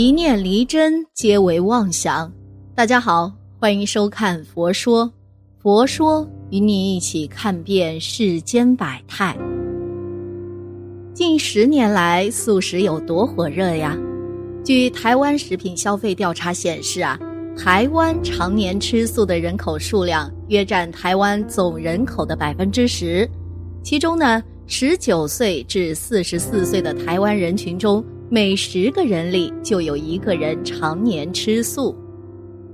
一念离真，皆为妄想。大家好，欢迎收看《佛说》，佛说与你一起看遍世间百态。近十年来，素食有多火热呀？据台湾食品消费调查显示啊，台湾常年吃素的人口数量约占台湾总人口的百分之十，其中呢，十九岁至四十四岁的台湾人群中。每十个人里就有一个人常年吃素。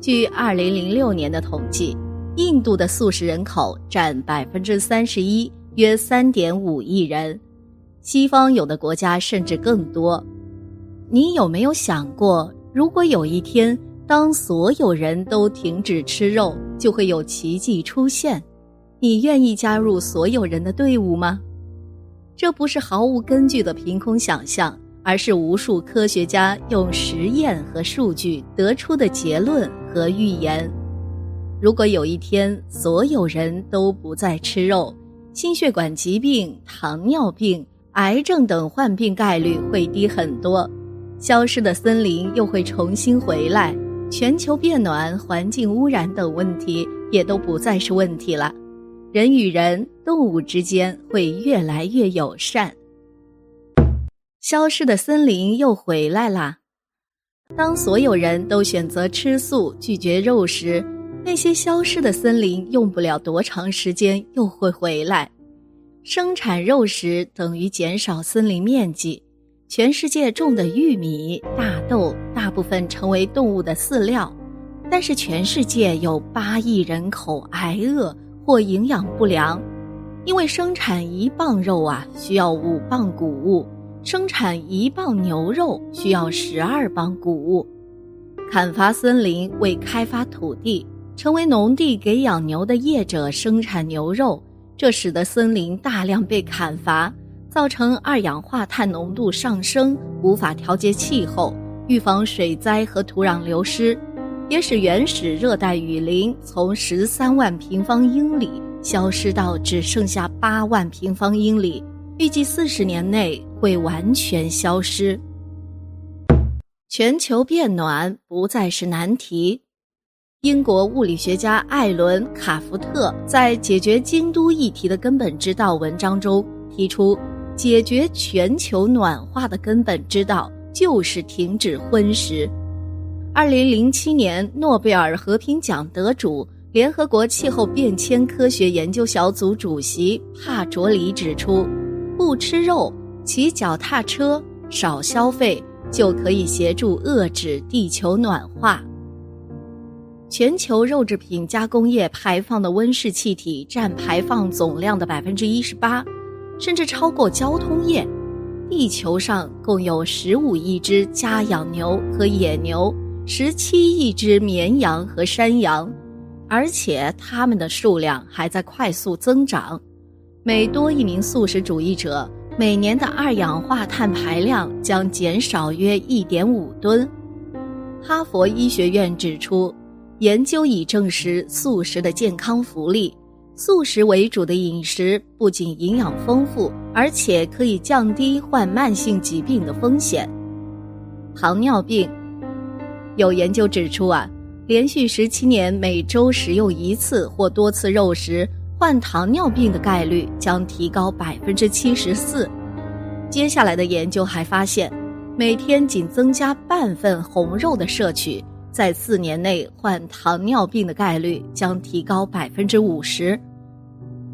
据二零零六年的统计，印度的素食人口占百分之三十一，约三点五亿人。西方有的国家甚至更多。你有没有想过，如果有一天，当所有人都停止吃肉，就会有奇迹出现？你愿意加入所有人的队伍吗？这不是毫无根据的凭空想象。而是无数科学家用实验和数据得出的结论和预言。如果有一天所有人都不再吃肉，心血管疾病、糖尿病、癌症等患病概率会低很多，消失的森林又会重新回来，全球变暖、环境污染等问题也都不再是问题了，人与人、动物之间会越来越友善。消失的森林又回来啦！当所有人都选择吃素、拒绝肉食，那些消失的森林用不了多长时间又会回来。生产肉食等于减少森林面积。全世界种的玉米、大豆大部分成为动物的饲料，但是全世界有八亿人口挨饿或营养不良，因为生产一磅肉啊需要五磅谷物。生产一磅牛肉需要十二磅谷物，砍伐森林为开发土地，成为农地给养牛的业者生产牛肉，这使得森林大量被砍伐，造成二氧化碳浓度上升，无法调节气候，预防水灾和土壤流失，也使原始热带雨林从十三万平方英里消失到只剩下八万平方英里。预计四十年内会完全消失。全球变暖不再是难题。英国物理学家艾伦·卡福特在《解决京都议题的根本之道》文章中提出，解决全球暖化的根本之道就是停止荤食。二零零七年诺贝尔和平奖得主、联合国气候变迁科学研究小组主席帕卓里指出。不吃肉，骑脚踏车，少消费，就可以协助遏制地球暖化。全球肉制品加工业排放的温室气体占排放总量的百分之一十八，甚至超过交通业。地球上共有十五亿只家养牛和野牛，十七亿只绵羊和山羊，而且它们的数量还在快速增长。每多一名素食主义者，每年的二氧化碳排量将减少约一点五吨。哈佛医学院指出，研究已证实素食的健康福利。素食为主的饮食不仅营养丰富，而且可以降低患慢性疾病的风险。糖尿病，有研究指出啊，连续十七年每周食用一次或多次肉食。患糖尿病的概率将提高百分之七十四。接下来的研究还发现，每天仅增加半份红肉的摄取，在四年内患糖尿病的概率将提高百分之五十。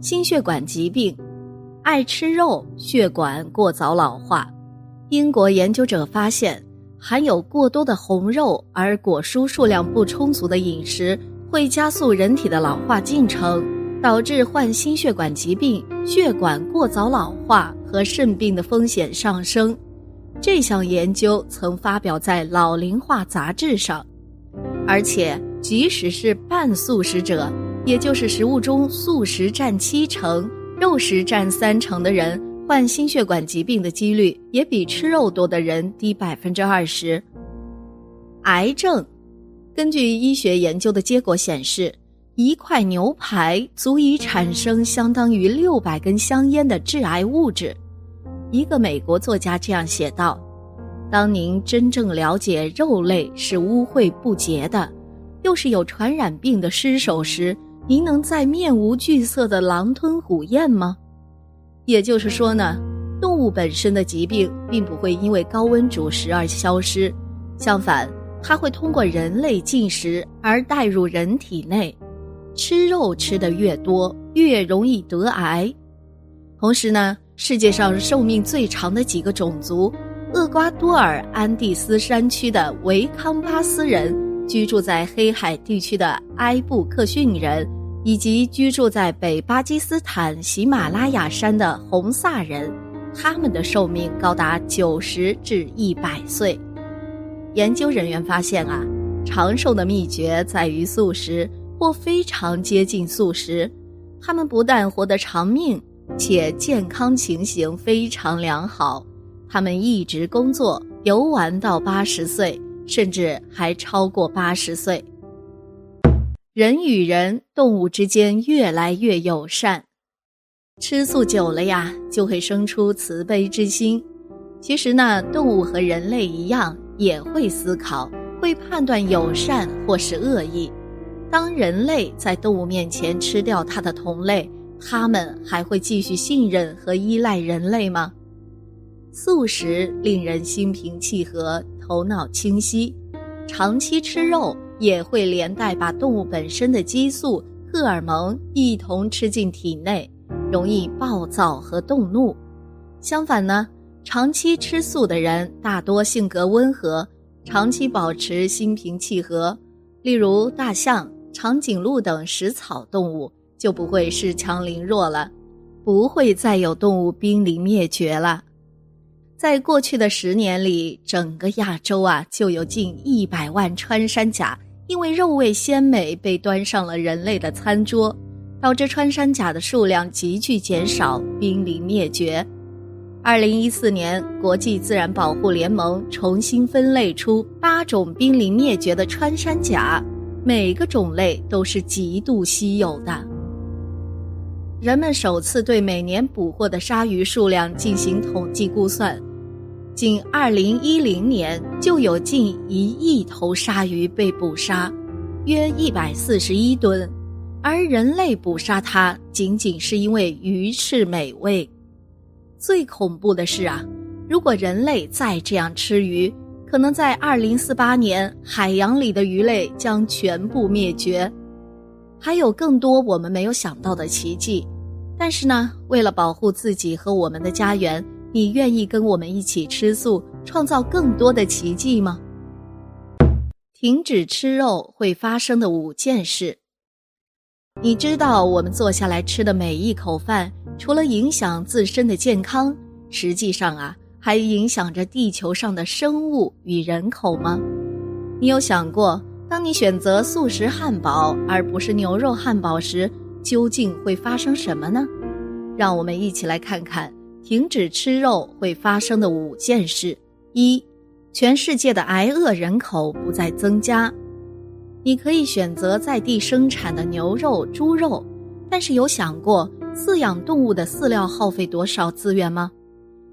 心血管疾病，爱吃肉，血管过早老化。英国研究者发现，含有过多的红肉而果蔬数量不充足的饮食，会加速人体的老化进程。导致患心血管疾病、血管过早老化和肾病的风险上升。这项研究曾发表在《老龄化》杂志上，而且即使是半素食者，也就是食物中素食占七成、肉食占三成的人，患心血管疾病的几率也比吃肉多的人低百分之二十。癌症，根据医学研究的结果显示。一块牛排足以产生相当于六百根香烟的致癌物质。一个美国作家这样写道：“当您真正了解肉类是污秽不洁的，又是有传染病的尸首时，您能再面无惧色的狼吞虎咽吗？也就是说呢，动物本身的疾病并不会因为高温煮食而消失，相反，它会通过人类进食而带入人体内。吃肉吃的越多，越容易得癌。同时呢，世界上寿命最长的几个种族。厄瓜多尔安第斯山区的维康巴斯人，居住在黑海地区的埃布克逊人，以及居住在北巴基斯坦喜马拉雅山的红萨人，他们的寿命高达九十至一百岁。研究人员发现啊，长寿的秘诀在于素食或非常接近素食。他们不但活得长命，且健康情形非常良好。他们一直工作游玩到八十岁，甚至还超过八十岁。人与人、动物之间越来越友善，吃素久了呀，就会生出慈悲之心。其实呢，动物和人类一样，也会思考，会判断友善或是恶意。当人类在动物面前吃掉它的同类，它们还会继续信任和依赖人类吗？素食令人心平气和、头脑清晰，长期吃肉也会连带把动物本身的激素、荷尔蒙一同吃进体内，容易暴躁和动怒。相反呢，长期吃素的人大多性格温和，长期保持心平气和。例如大象、长颈鹿等食草动物就不会恃强凌弱了，不会再有动物濒临灭绝了。在过去的十年里，整个亚洲啊就有近一百万穿山甲因为肉味鲜美被端上了人类的餐桌，导致穿山甲的数量急剧减少，濒临灭绝。二零一四年，国际自然保护联盟重新分类出八种濒临灭绝的穿山甲，每个种类都是极度稀有的。人们首次对每年捕获的鲨鱼数量进行统计估算。仅2010年就有近一亿头鲨鱼被捕杀，约141吨，而人类捕杀它仅仅是因为鱼翅美味。最恐怖的是啊，如果人类再这样吃鱼，可能在2048年海洋里的鱼类将全部灭绝。还有更多我们没有想到的奇迹，但是呢，为了保护自己和我们的家园。你愿意跟我们一起吃素，创造更多的奇迹吗？停止吃肉会发生的五件事。你知道，我们坐下来吃的每一口饭，除了影响自身的健康，实际上啊，还影响着地球上的生物与人口吗？你有想过，当你选择素食汉堡而不是牛肉汉堡时，究竟会发生什么呢？让我们一起来看看。停止吃肉会发生的五件事：一，全世界的挨饿人口不再增加。你可以选择在地生产的牛肉、猪肉，但是有想过饲养动物的饲料耗费多少资源吗？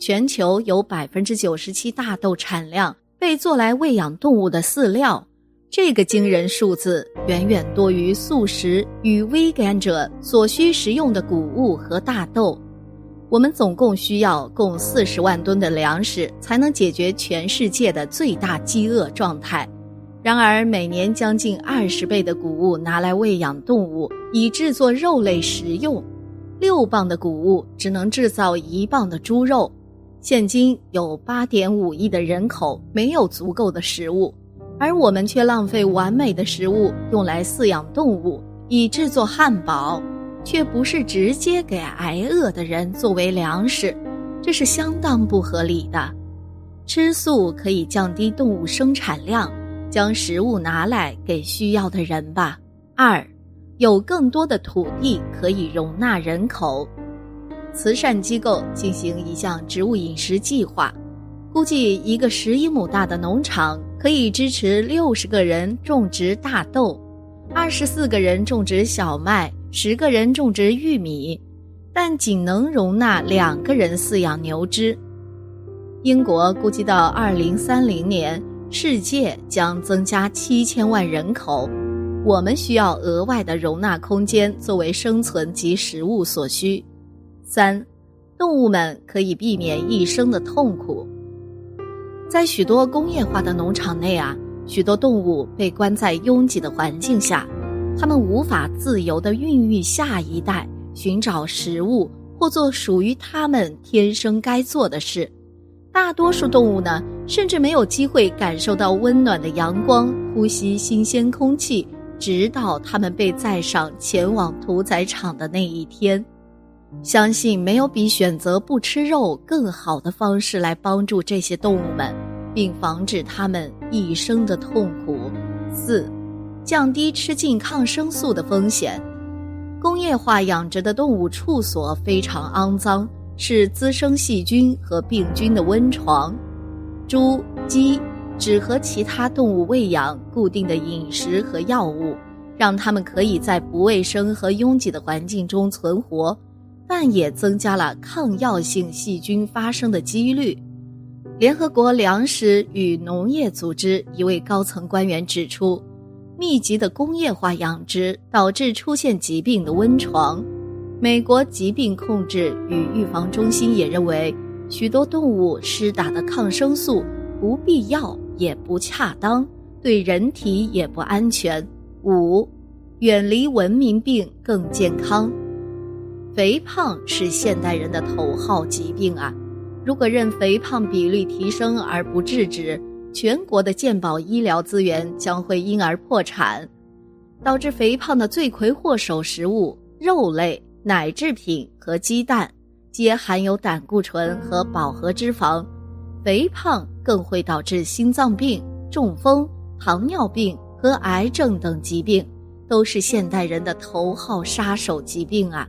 全球有百分之九十七大豆产量被做来喂养动物的饲料，这个惊人数字远远多于素食与微甘者所需食用的谷物和大豆。我们总共需要共四十万吨的粮食，才能解决全世界的最大饥饿状态。然而，每年将近二十倍的谷物拿来喂养动物，以制作肉类食用。六磅的谷物只能制造一磅的猪肉。现今有八点五亿的人口没有足够的食物，而我们却浪费完美的食物用来饲养动物，以制作汉堡。却不是直接给挨饿的人作为粮食，这是相当不合理的。吃素可以降低动物生产量，将食物拿来给需要的人吧。二，有更多的土地可以容纳人口。慈善机构进行一项植物饮食计划，估计一个十一亩大的农场可以支持六十个人种植大豆，二十四个人种植小麦。十个人种植玉米，但仅能容纳两个人饲养牛只。英国估计到二零三零年，世界将增加七千万人口，我们需要额外的容纳空间作为生存及食物所需。三，动物们可以避免一生的痛苦。在许多工业化的农场内啊，许多动物被关在拥挤的环境下，它们无法自由地孕育下一代，寻找食物或做属于它们天生该做的事。大多数动物呢，甚至没有机会感受到温暖的阳光，呼吸新鲜空气，直到它们被载上前往屠宰场的那一天。相信没有比选择不吃肉更好的方式来帮助这些动物们，并防止它们一生的痛苦。四，降低吃进抗生素的风险。工业化养殖的动物处所非常肮脏。是滋生细菌和病菌的温床。猪、鸡只和其他动物喂养固定的饮食和药物，让它们可以在不卫生和拥挤的环境中存活，但也增加了抗药性细菌发生的几率。联合国粮食与农业组织一位高层官员指出，密集的工业化养殖导致出现疾病的温床。美国疾病控制与预防中心也认为，许多动物施打的抗生素不必要也不恰当，对人体也不安全。五，远离文明病更健康。肥胖是现代人的头号疾病啊！如果任肥胖比例提升而不制止，全国的健保医疗资源将会因而破产。导致肥胖的罪魁祸首食物肉类。奶制品和鸡蛋皆含有胆固醇和饱和脂肪，肥胖更会导致心脏病、中风、糖尿病和癌症等疾病，都是现代人的头号杀手疾病啊！